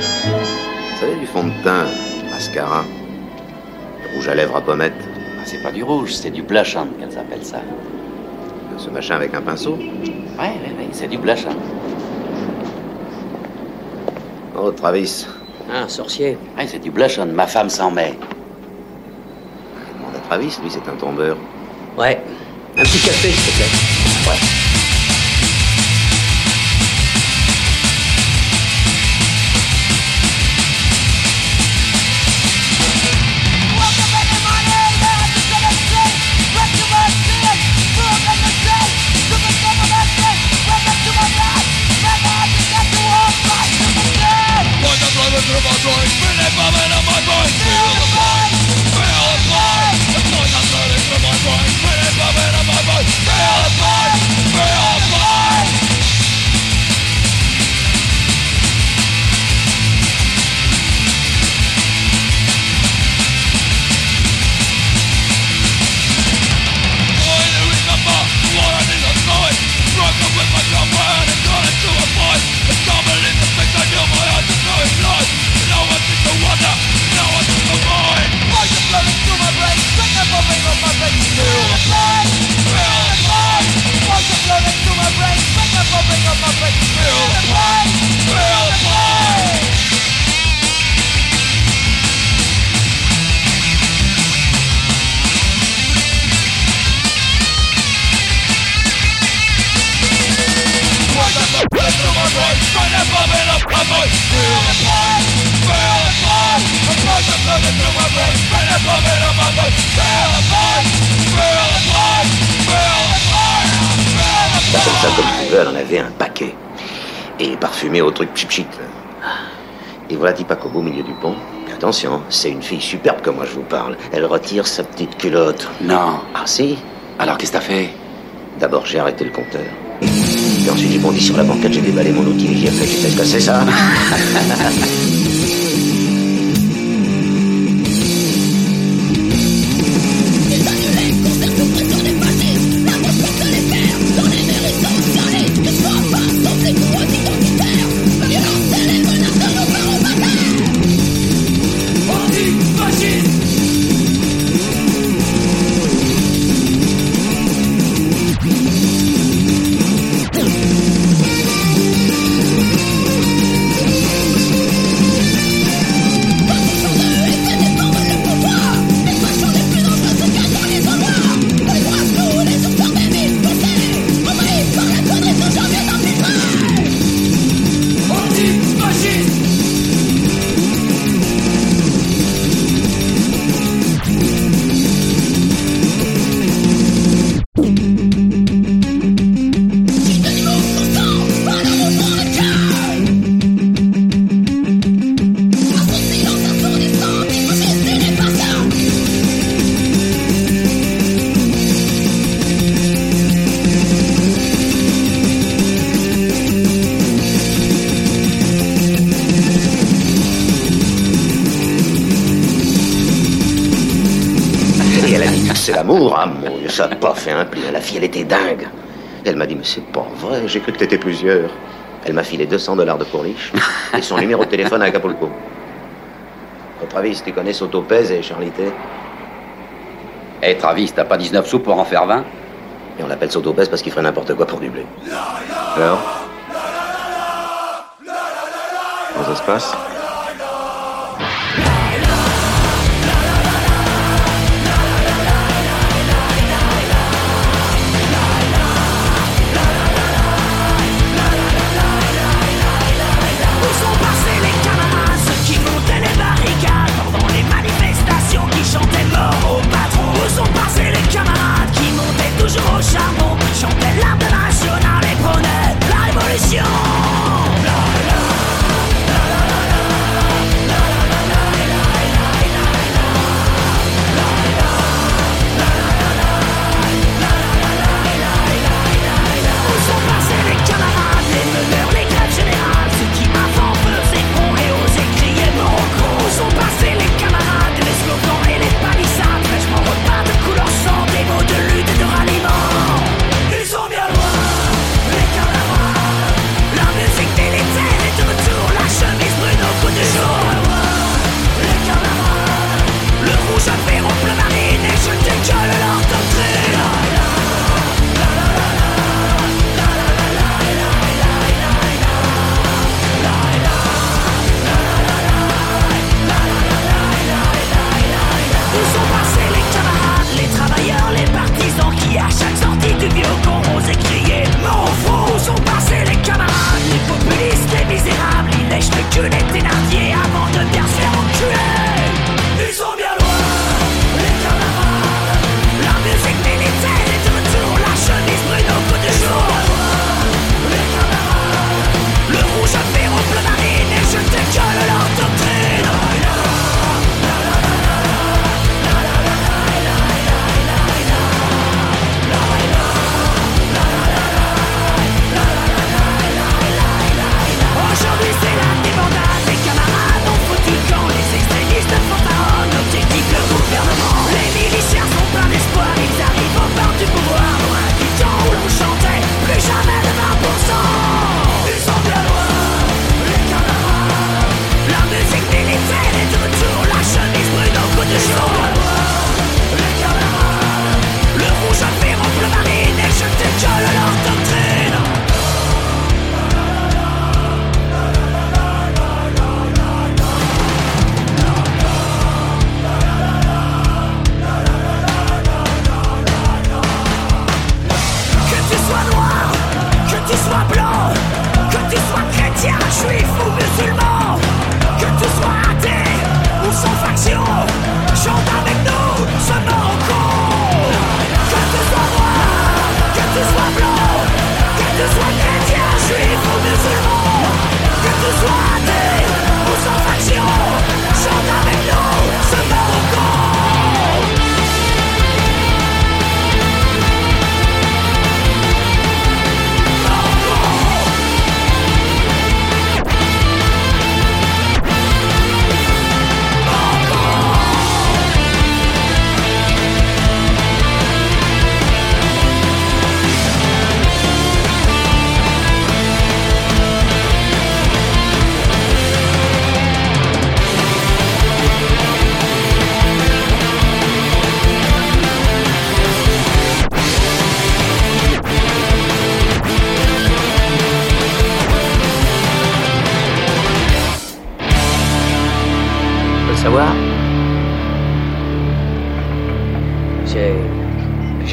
Vous savez, du fond de teint, mascara, rouge à lèvres à pommettes, Ah, c'est pas du rouge, c'est du blushant qu'elles appellent ça. ce machin avec un pinceau. Ouais, ouais, ouais, c'est du blushant. Oh, Travis, Ah, sorcier. Ouais, c'est du blushant, ma femme s'en met. demande à Travis, lui c'est un tombeur. Ouais. Un petit café, s'il te plaît. Elle en avait un paquet. Et parfumé au truc chip chip. Et voilà Tipac au milieu du pont. Et attention, c'est une fille superbe comme moi je vous parle. Elle retire sa petite culotte. Non. Ah si Alors, qu'est-ce que t'as fait? D'abord j'ai arrêté le compteur. Et ensuite j'ai bondi sur la banquette, j'ai déballé mon outil et j'ai fait, tu sais ce que c'est ça? ça n'a pas fait un pli. La fille, elle était dingue. Elle m'a dit, mais c'est pas vrai, j'ai cru que t'étais plusieurs. Elle m'a filé 200 dollars de pourliche et son numéro de téléphone à Acapulco. Oh, Travis, tu connais Sotopez et Charlité Eh, Travis, t'as pas 19 sous pour en faire 20 Et on l'appelle Sotopez parce qu'il ferait n'importe quoi pour du blé. Alors Comment ça se passe toujours au charbon, chantaient l'art national et prenaient la révolution Savais-je que tu l'étais Thénardier avant de bien se faire enculer.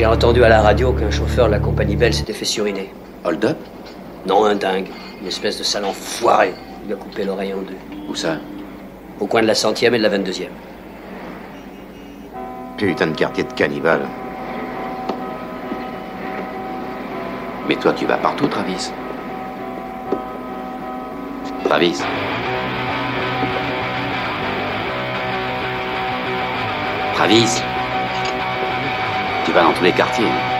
J'ai entendu à la radio qu'un chauffeur de la compagnie Bell s'était fait suriner. Hold up? Non, un dingue. Une espèce de salon foiré. Il a coupé l'oreille en deux. Où ça? Au coin de la centième et de la 22e. Putain de quartier de cannibale. Mais toi, tu vas partout, Travis. Travis. Travis. Tu vas dans tous les quartiers.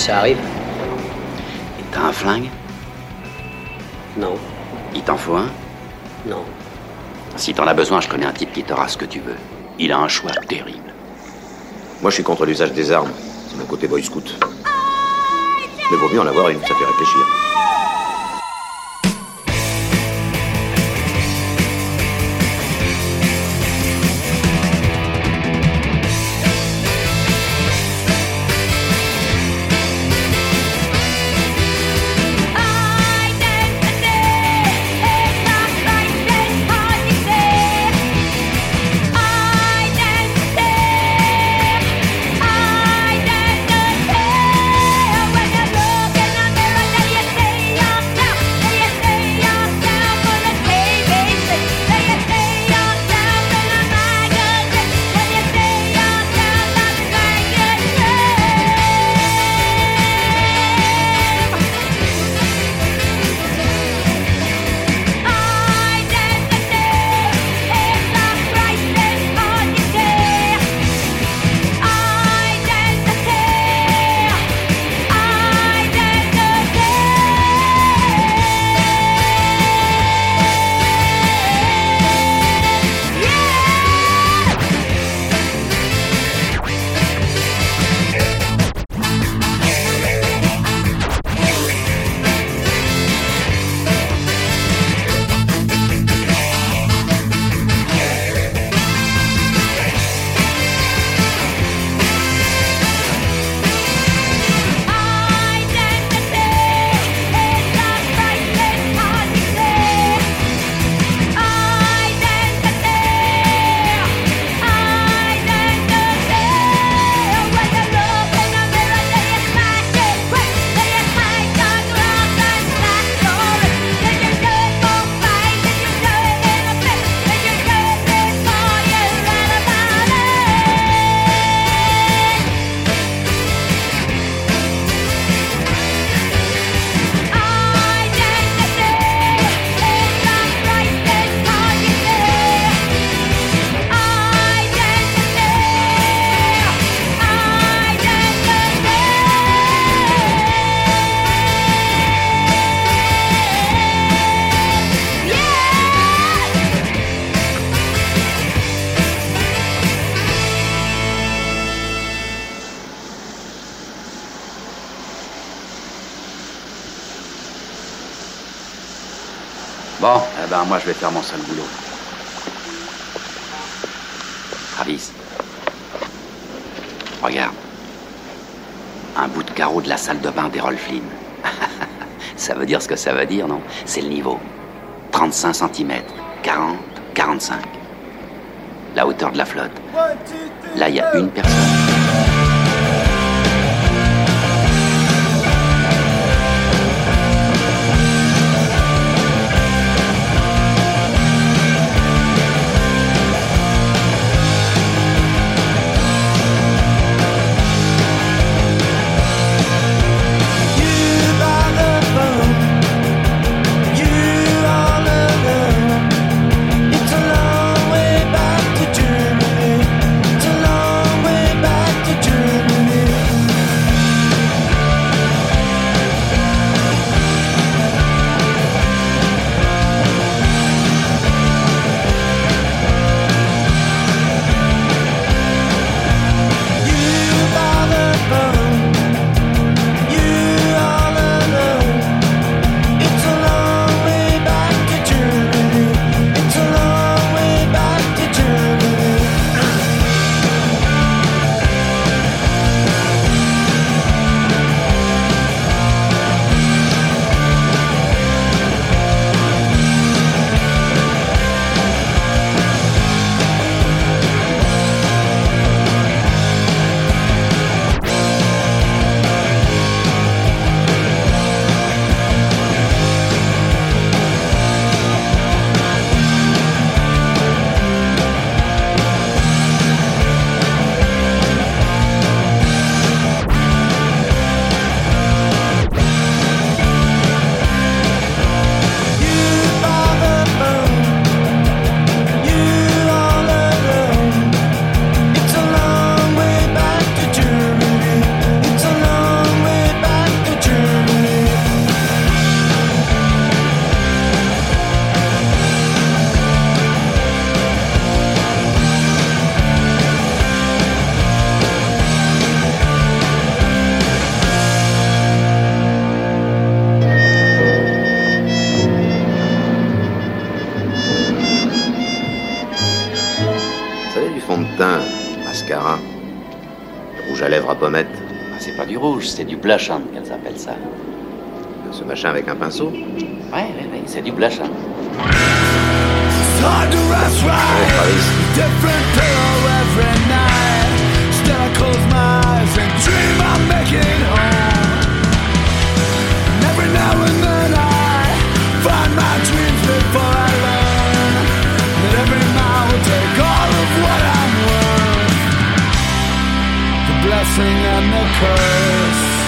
Ça arrive. Et t'as un flingue? Non, Il t'en faut un? Non. Si t'en as besoin, je connais un type qui t'aura ce que tu veux. Il a un choix terrible. Moi, je suis contre l'usage des armes. C'est mon côté boy scout. Mais vaut mieux en avoir une, ça fait réfléchir. Faire mon seul boulot. Travis. Regarde. Un bout de carreau de la salle de bain d'Errol Flynn. ça veut dire ce que ça veut dire, non? C'est le niveau. 35 cm, 40, 45. La hauteur de la flotte. Là, il y a une personne. Rouge à lèvres à pommettes. Ah, C'est pas du rouge, c'est du blushant qu'elles appellent ça. Ce machin avec un pinceau. Ouais, ouais, ouais, c'est du blushant. It's hard to rest Ouais, right? Travis. Different pillow every night. Still I close my eyes and dream I'm making it home. And every now and then I find my dreams before I learn that every mile will take all of what. The blessing and the curse.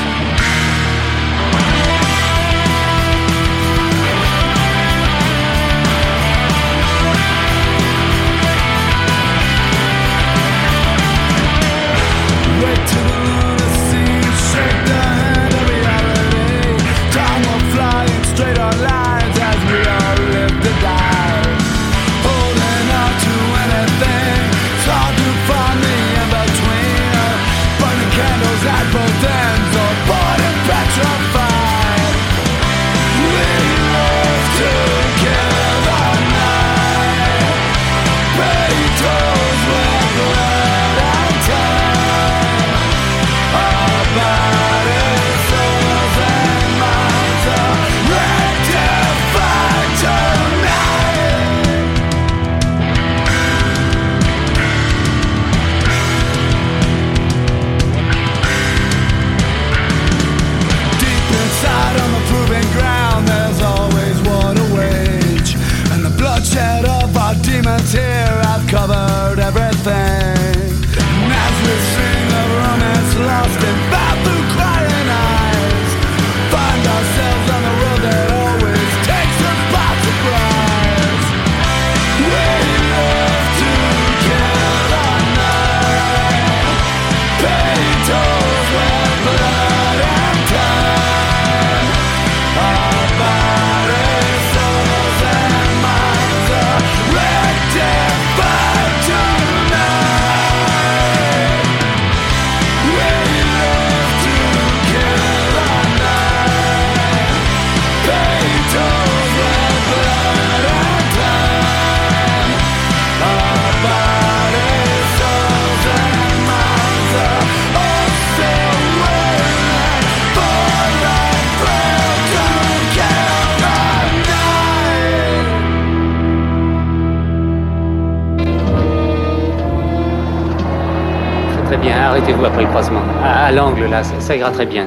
L'angle là, ça, ira très bien.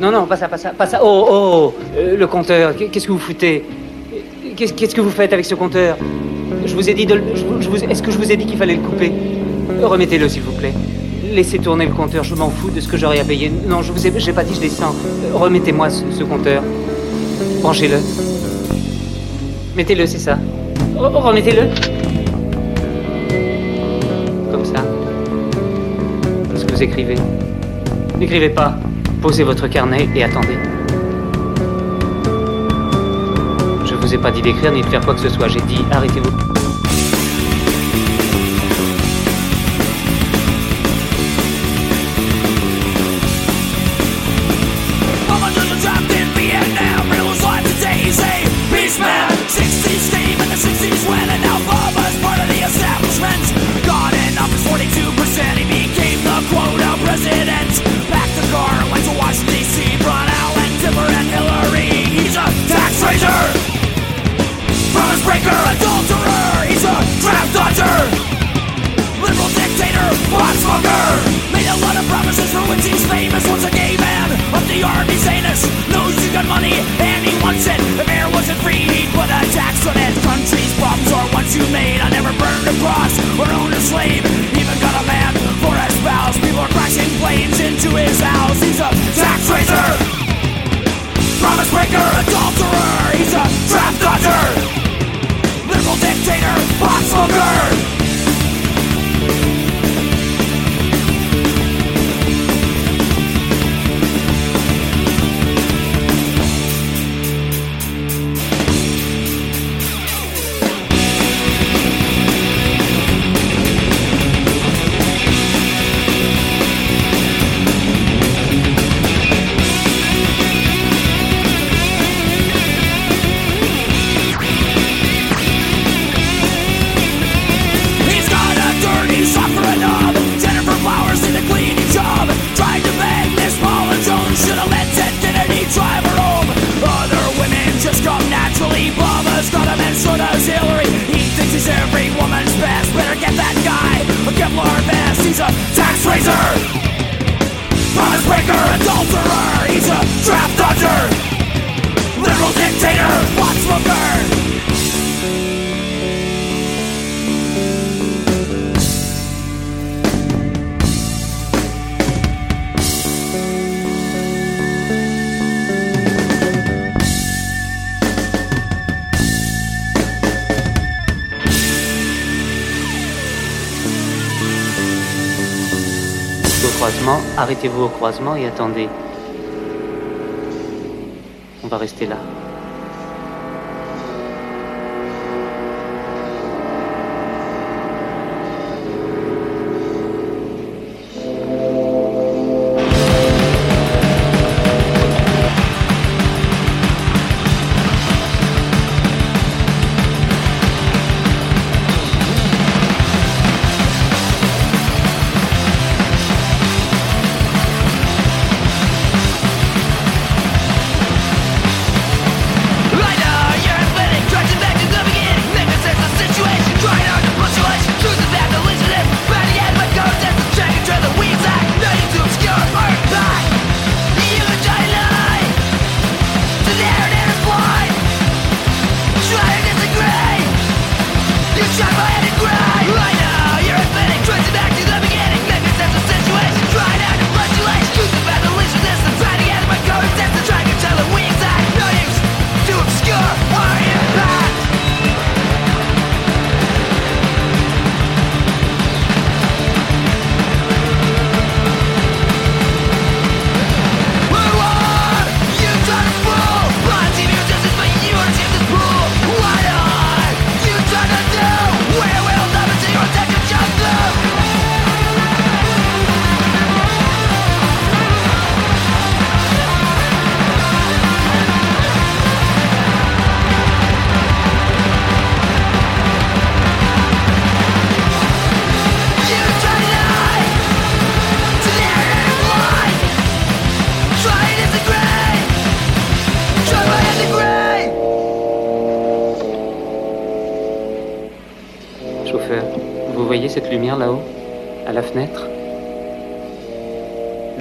Non, non, pas ça, pas ça, pas ça. Oh, oh, euh, le compteur, qu'est- qu'est-ce que vous foutez? Qu'est-ce que vous faites avec ce compteur? Je vous ai dit de je vous- Est-ce que je vous ai dit qu'il fallait le couper? Remettez-le, s'il vous plaît. Laissez tourner le compteur, je m'en fous de ce que j'aurai à payer. Non, je vous ai, j'ai pas dit je descends. Euh, Remettez-moi ce, ce compteur. Branchez-le. Mettez-le, c'est ça. Oh, oh, Remettez-le. Écrivez N'écrivez pas. Posez votre carnet et attendez. Je vous ai pas dit d'écrire ni de faire quoi que ce soit. J'ai dit arrêtez-vous. He's famous. Once a gay man of the army's anus. Knows he's got money and he wants it. If air wasn't free, he'd put a tax on it. Country's problems are ones you made. I never burned a cross or owned a slave. Even got a man for a spouse. People are crashing planes into his house. He's a tax raiser. Promise breaker, adulterer. He's a draft dodger. Liberal dictator, pot smoker. Arrêtez-vous au croisement et attendez. On va rester là.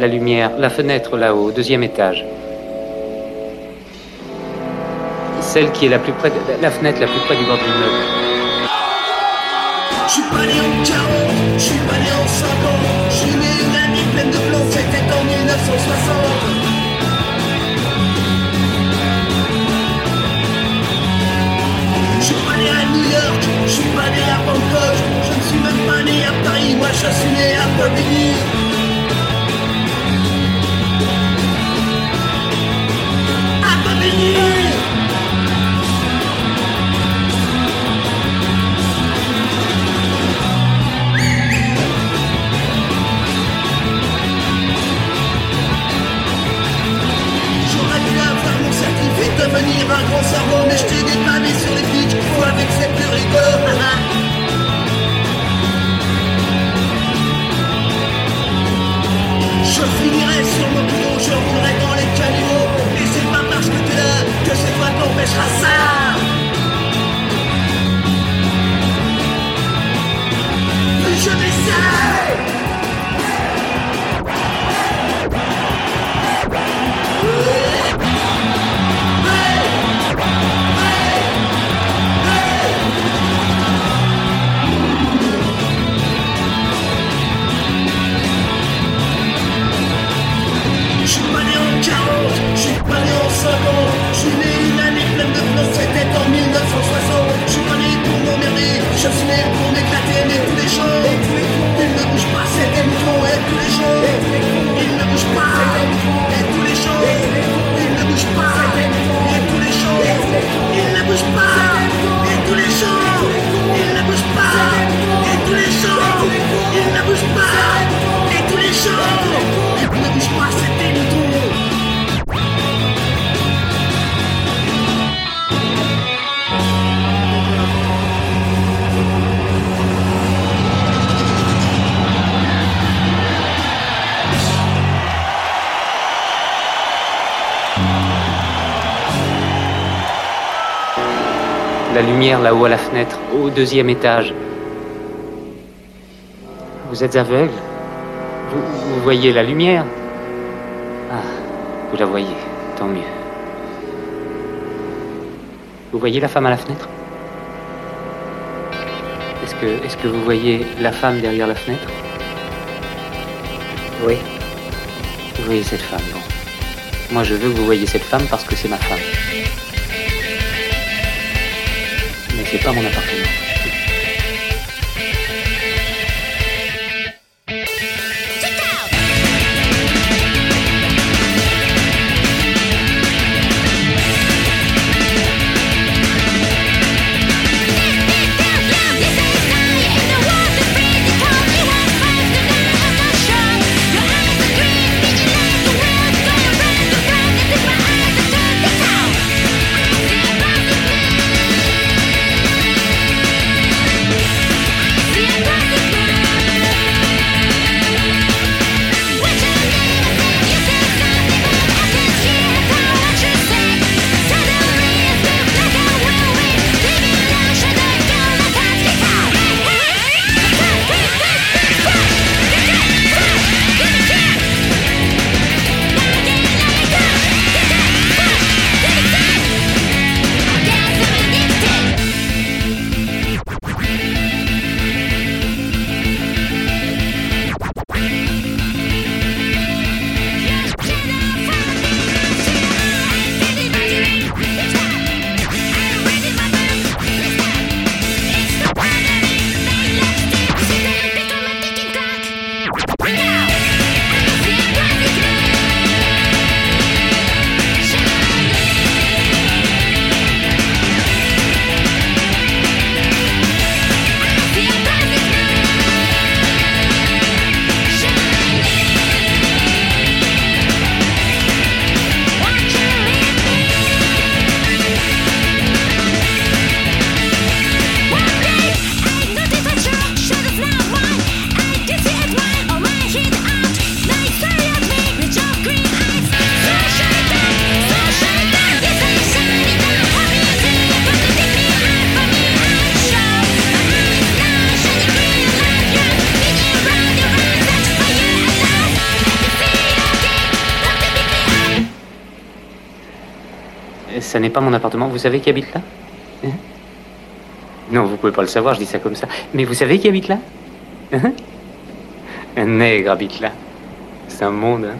La lumière, la fenêtre là-haut, au deuxième étage. Celle qui est la plus près, de- la fenêtre la plus près du bord de l'immeuble. Je suis pas né en 40, je suis pas né en 50 Je suis né une année pleine de plans, c'était en 1960 Je suis pas né à New York, je suis pas né à Bangkok Je ne suis même pas né à Paris, moi je suis né à Bobigny devenir un grand cerveau, mais je t'ai dépanné sur les pics, faut avec c'est plus rigolo. Je finirai sur mon boulot, je roulerai dans les caniveaux, que c'est toi t'empêchera ça. Plus je m'essaye Je suis pas né en 40, je suis c'était en 1960 Je suis pas né pour m'emmerder, je suis né pour m'éclater Mais tous les gens, lumière là-haut à la fenêtre, au deuxième étage. Vous êtes aveugle? Vous, vous voyez la lumière? Ah. Vous la voyez, tant mieux. Vous voyez la femme à la fenêtre? Est-ce que, est que vous voyez la femme derrière la fenêtre? Oui. Vous voyez cette femme, bon. Moi, je veux que vous voyez cette femme parce que c'est ma femme. C'est pas mon appartement. Pas mon appartement. Vous savez qui habite là Hein Non, vous pouvez pas le savoir, je dis ça comme ça. Mais vous savez qui habite là Hein Un nègre habite là. C'est un monde, hein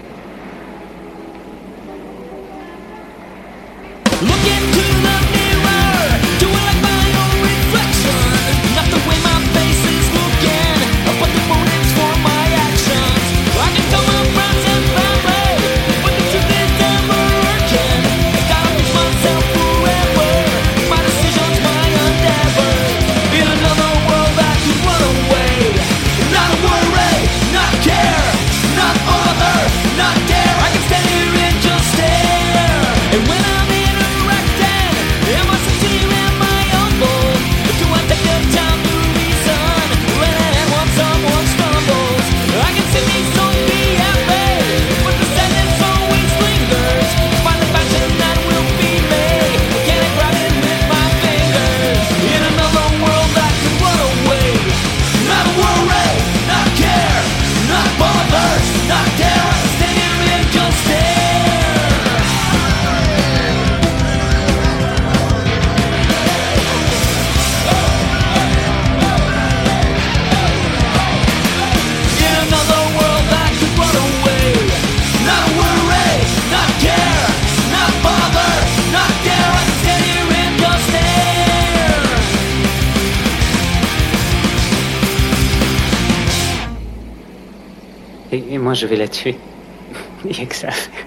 je vais la tuer. Il n'y a que ça à faire.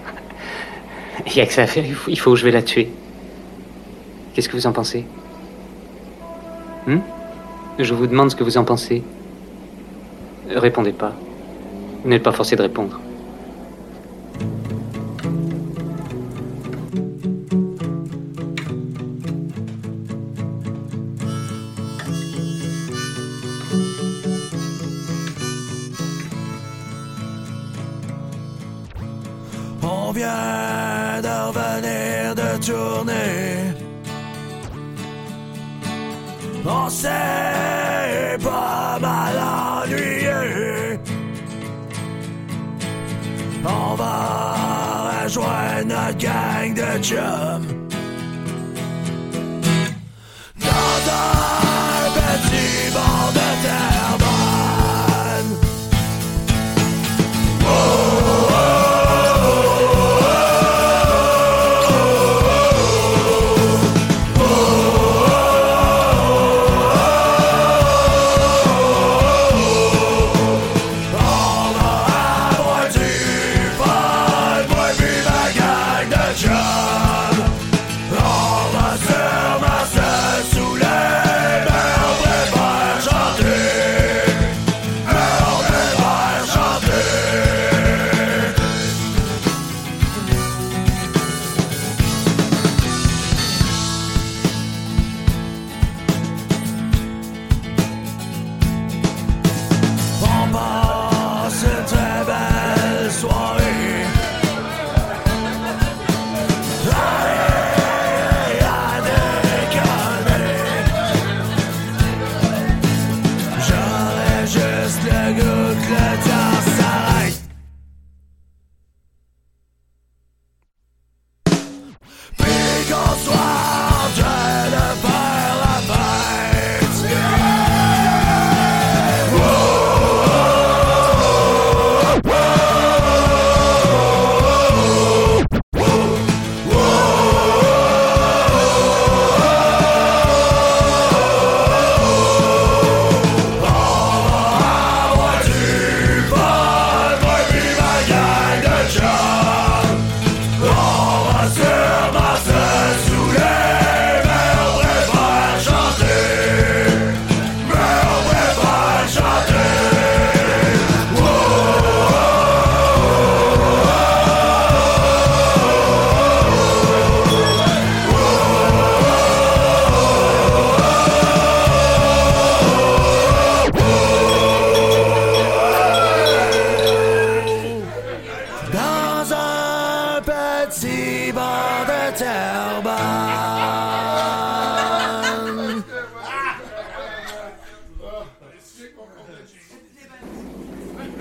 Il n'y a que ça à faire. Il faut, il que je vais la tuer. Qu'est-ce que vous en pensez? Hmm? Je vous demande ce que vous en pensez. Répondez pas. Vous n'êtes pas forcé de répondre. mal ennuyé. On va rejoindre notre gang de chums.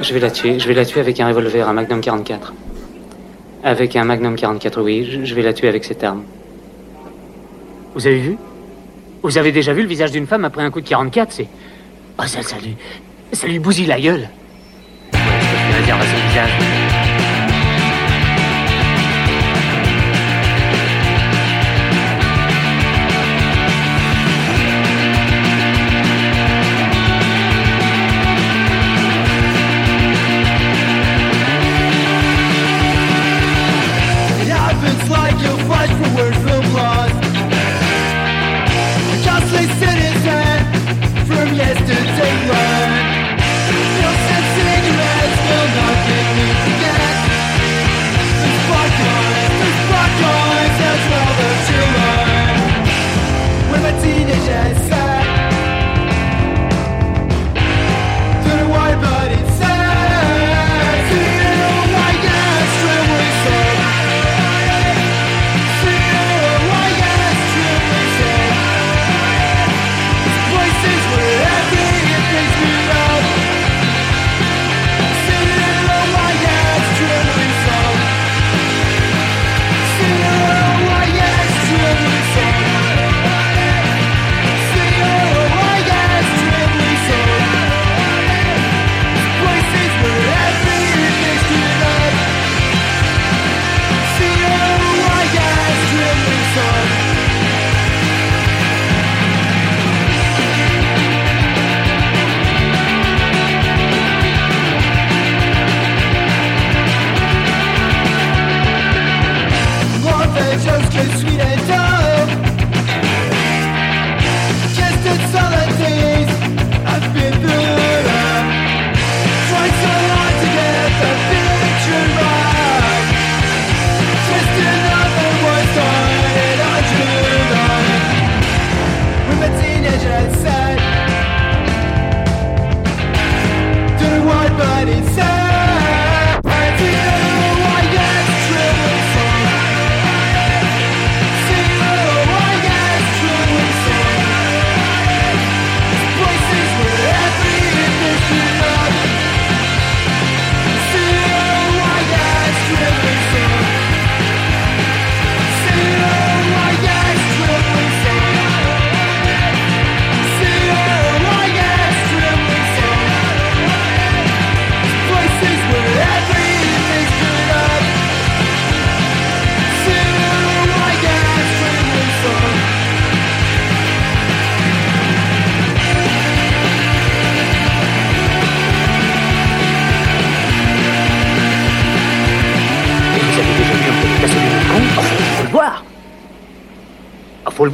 je vais la tuer. Je vais la tuer avec un revolver, un Magnum 44. Avec un Magnum 44, oui. Je vais la tuer avec cette arme. Vous avez vu? Vous avez déjà vu le visage d'une femme après un coup de 44 C'est. Ah, ça, ça lui. Ça lui bousille la gueule. Ouais, je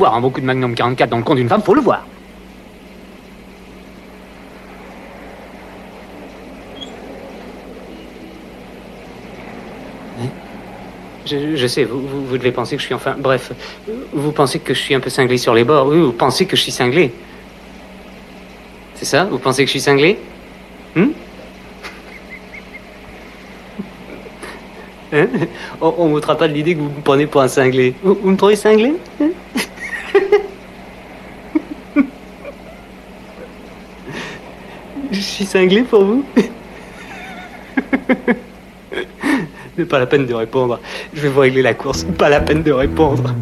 voir. Un bon coup de Magnum 44 dans le compte d'une femme, faut le voir. Hein? Je, sais, vous, devez penser que je suis enfin... Bref, vous pensez que je suis un peu cinglé sur les bords. Oui, vous pensez que je suis cinglé. C'est ça Vous pensez que je suis cinglé? Hein? On, on m'ôtera pas de l'idée que vous me prenez pour un cinglé. Vous, me trouvez cinglé? Hein? Suis cinglé pour vous Mais pas la peine de répondre. Je vais vous régler la course. Pas la peine de répondre.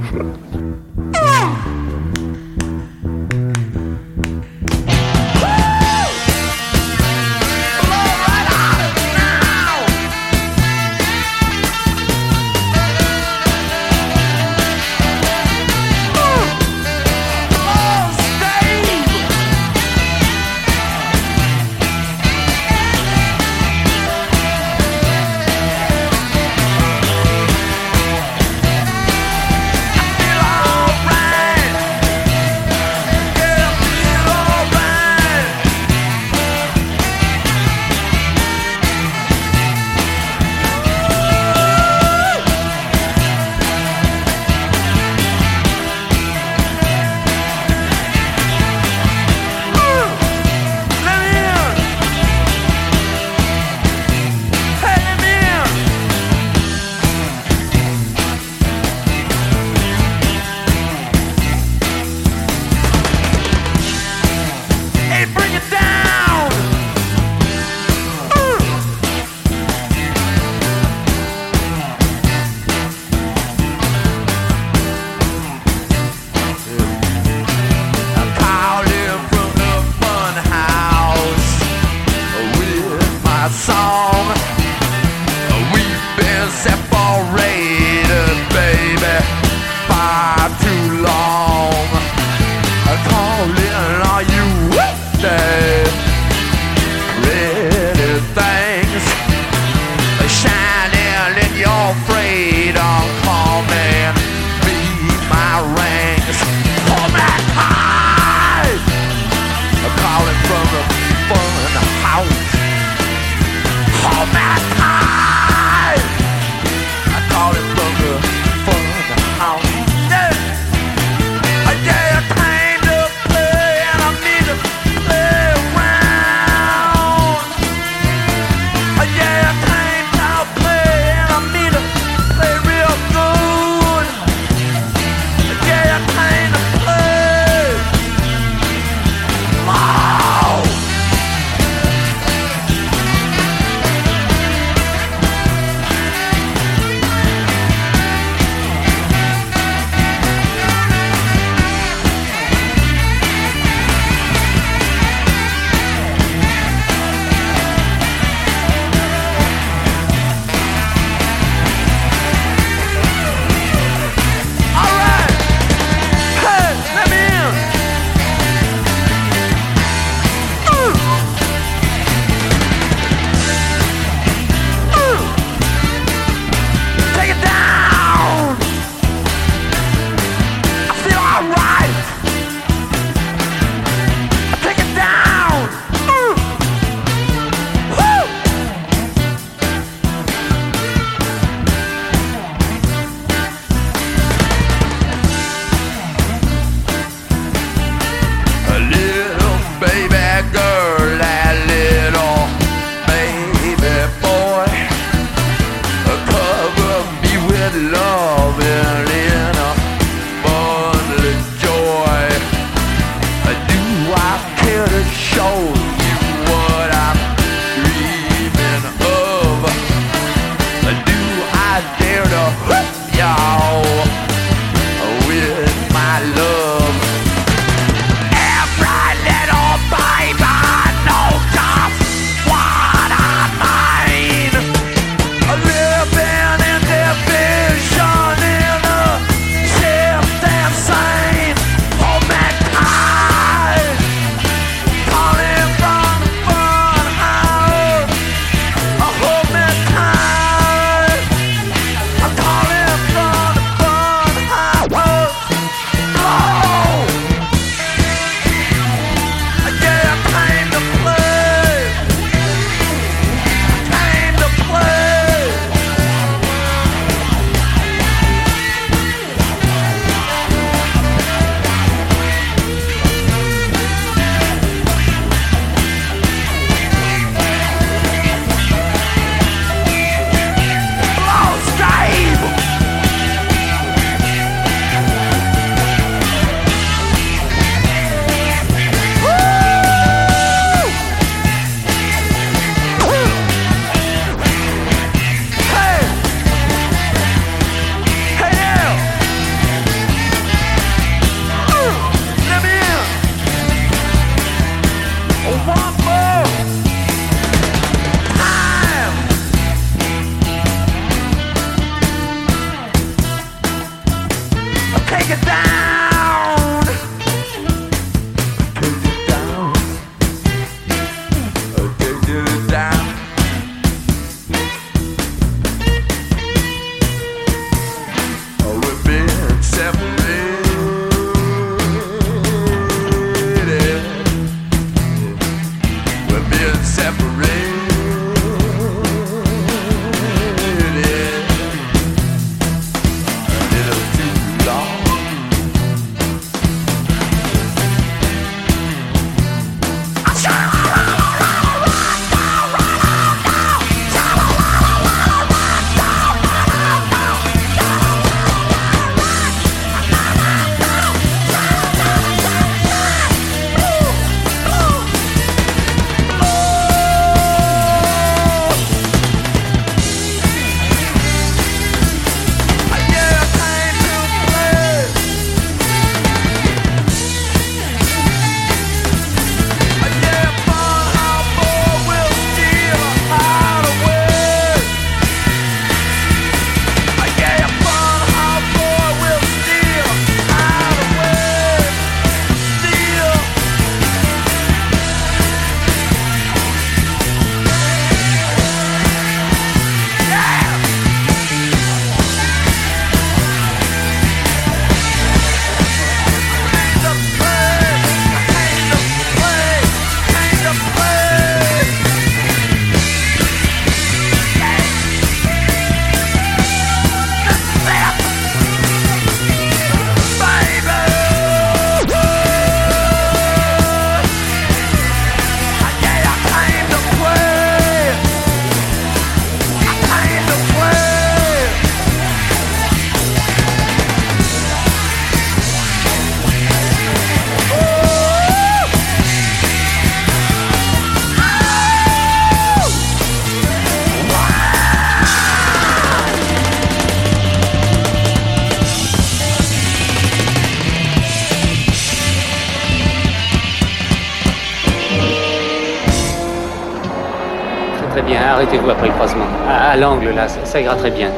Arrêtez-vous après le croisement. À, à l'angle là, ça, ça ira très bien.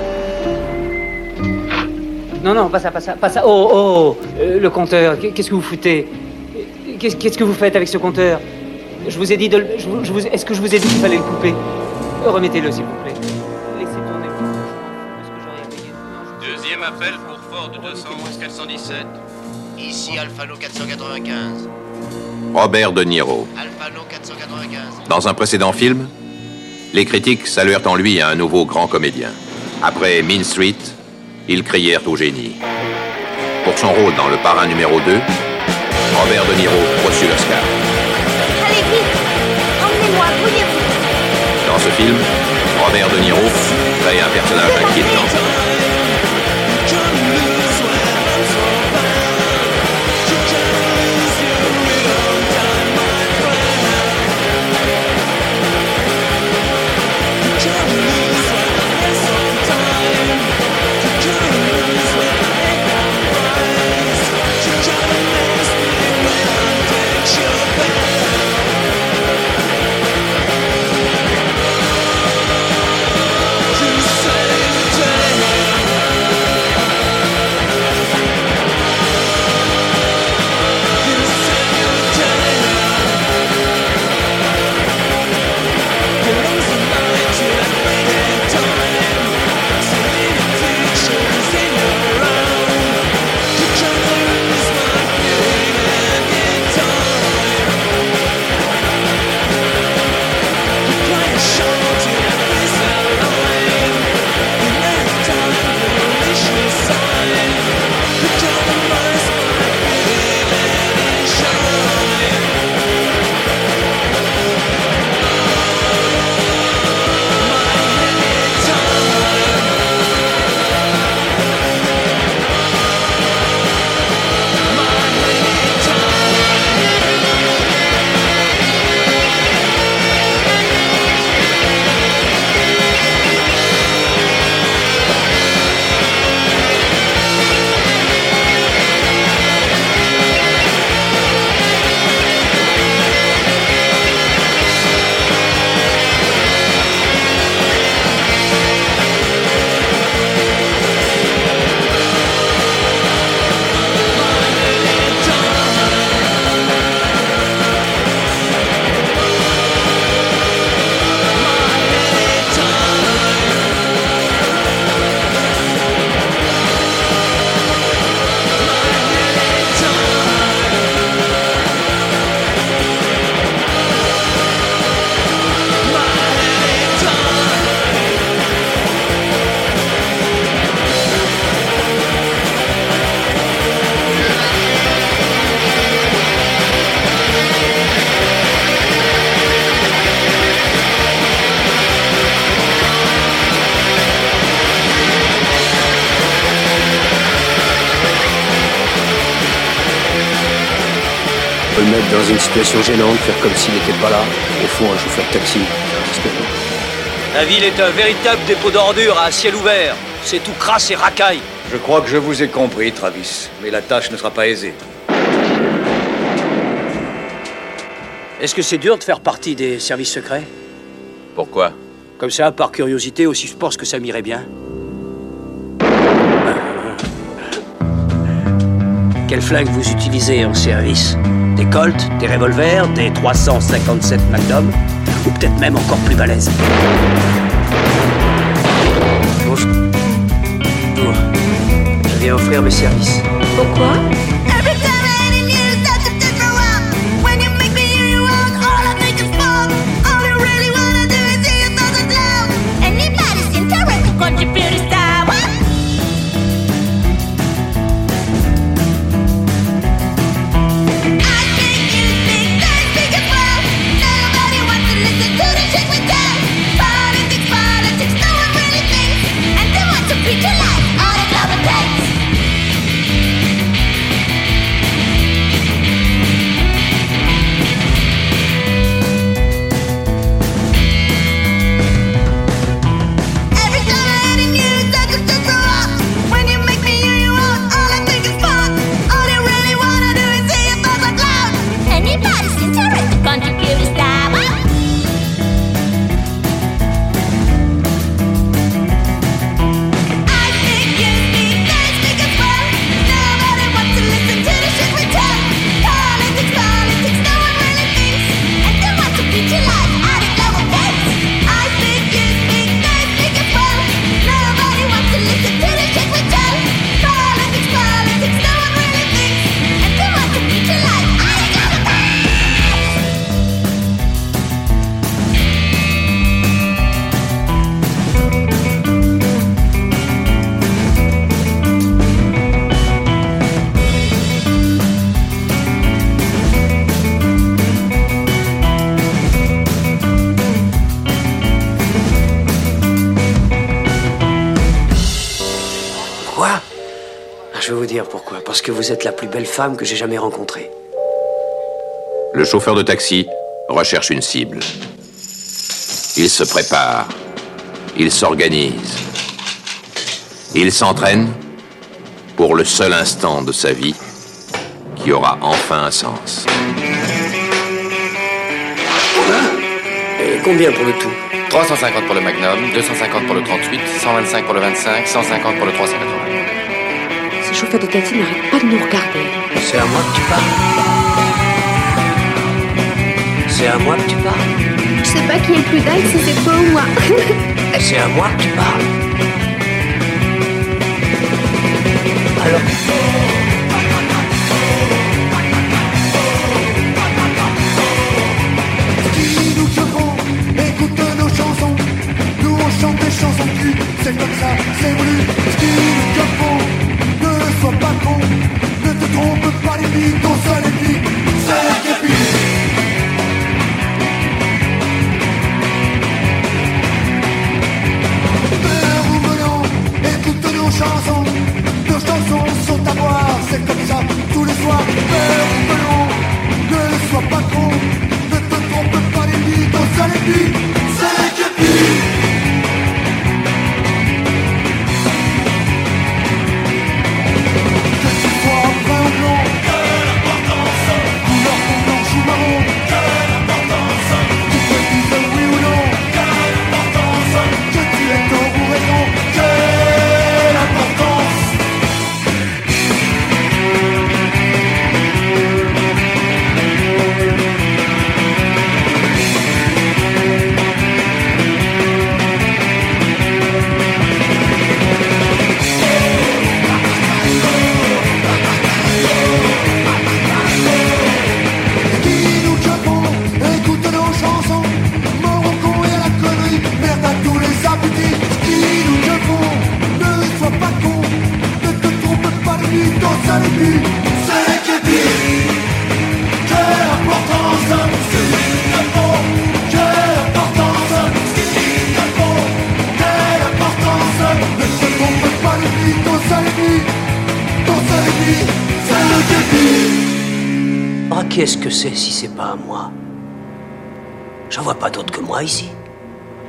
Non, non, pas ça, pas ça, pas ça. Oh, oh, euh, le compteur, qu'est- qu'est-ce que vous foutez? Qu'est-ce qu'est-ce que vous faites avec ce compteur? Je vous ai dit de le... je vous- je vous- Est-ce que je vous ai dit qu'il fallait le couper? Remettez-le, s'il vous plaît. Laissez tourner. Deuxième appel pour Ford 211 417. Ici Alphano 495. Robert De Niro. Alphano 495. Dans un précédent film, les critiques saluèrent en lui un nouveau grand comédien. Après Mean Street, ils crièrent au génie. Pour son rôle dans Le Parrain numéro 2, Robert De Niro reçut l'Oscar. Allez vite Emmenez-moi, brouillez-vous Dans ce film, Robert De Niro crée un personnage inquiétant. Le mettre dans une situation gênante, faire comme s'il n'était pas là. Au fond, un chauffeur de taxi. La ville est un véritable dépôt d'ordures à ciel ouvert. C'est tout crasse et racaille. Je crois que je vous ai compris, Travis, mais la tâche ne sera pas aisée. Est-ce que c'est dur de faire partie des services secrets? Pourquoi? Comme ça, par curiosité, aussi je pense que ça m'irait bien. Quel flingue vous utilisez en service? Des Colt, des revolvers, des 357 Magnum Ou peut-être même encore plus balèzes Bonjour. Je viens offrir mes services. Pourquoi? Parce que vous êtes la plus belle femme que j'ai jamais rencontrée. Le chauffeur de taxi recherche une cible. Il se prépare. Il s'organise. Il s'entraîne pour le seul instant de sa vie qui aura enfin un sens. Et combien pour le tout? 350 pour le Magnum, 250 pour le 38, 125 pour le 25, 150 pour le 380. Chauffeur de taxi n'arrête pas de nous regarder. C'est à moi que tu parles. C'est à moi que tu parles. Je sais pas qui est le plus dingue, si c'est toi ou moi. C'est à moi que tu parles. Alors. Qui nous choquons, écoute nos chansons. Nous on chante des chansons cul, c'est comme ça, c'est voulu. Qui nous choquons, ne sois pas con. Ne te trompe pas les filles, ton seul ennemi, c'est la copine. Nos chansons. Nos chansons sont à boire, c'est comme ça, tous les soirs.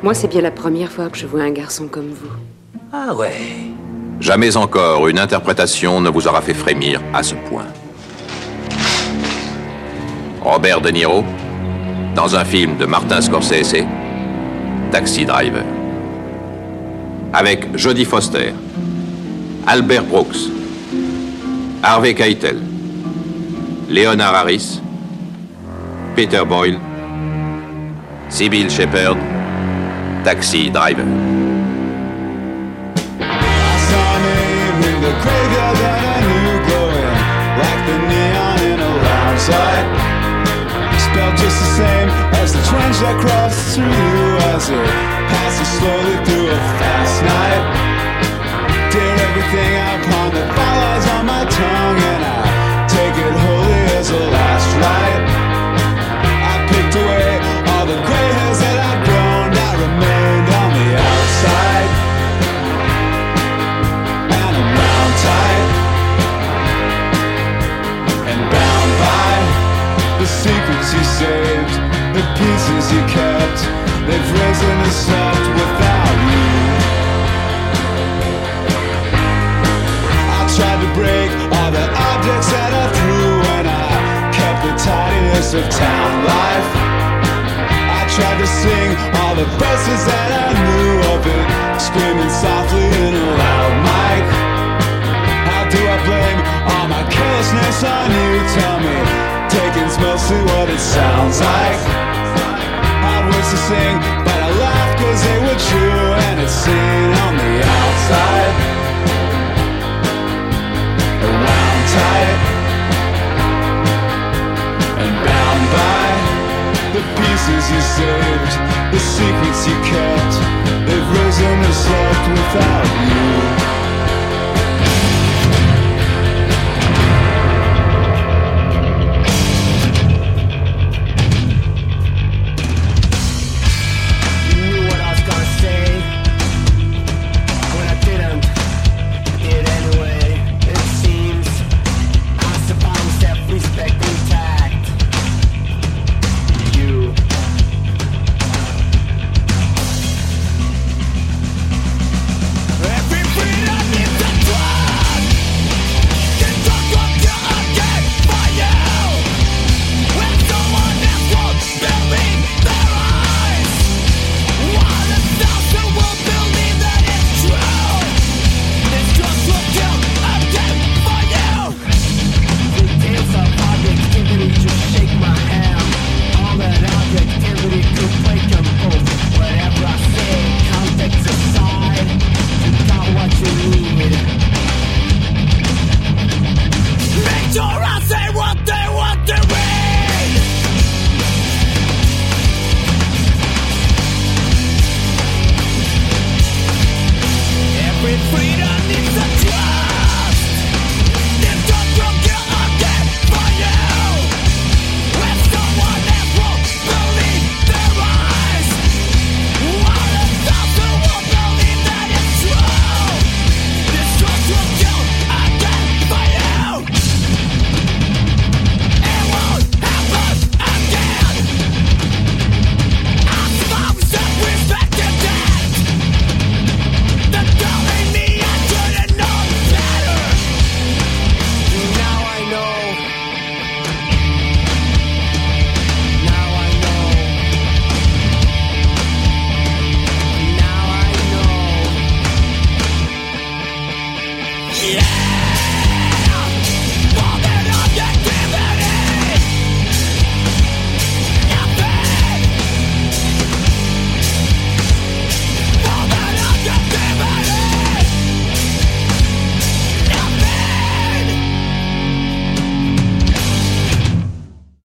Moi, c'est bien la première fois que je vois un garçon comme vous. Ah ouais. Jamais encore une interprétation ne vous aura fait frémir à ce point. Robert De Niro, dans un film de Martin Scorsese, Taxi Driver. Avec Jodie Foster, Albert Brooks, Harvey Keitel, Leonard Harris, Peter Boyle, Sybil Shepherd, Taxi Driver. Spelled just the same as the that crossed through you as it passes slowly through a fast night. Did everything on my tongue, and I saved, the pieces you kept. They've risen and slept without you. I tried to break all the objects that I threw and I kept the tidiness of town life. I tried to sing all the verses that I knew of it, screaming softly in a loud mic. Do I blame all my carelessness on you? Tell me, taking taking's mostly what it sounds like. Hard words to sing, but I laughed cause they were true and it's seen on the outside. Around tight and bound by the pieces you saved, the secrets you kept. They've risen and slept without you.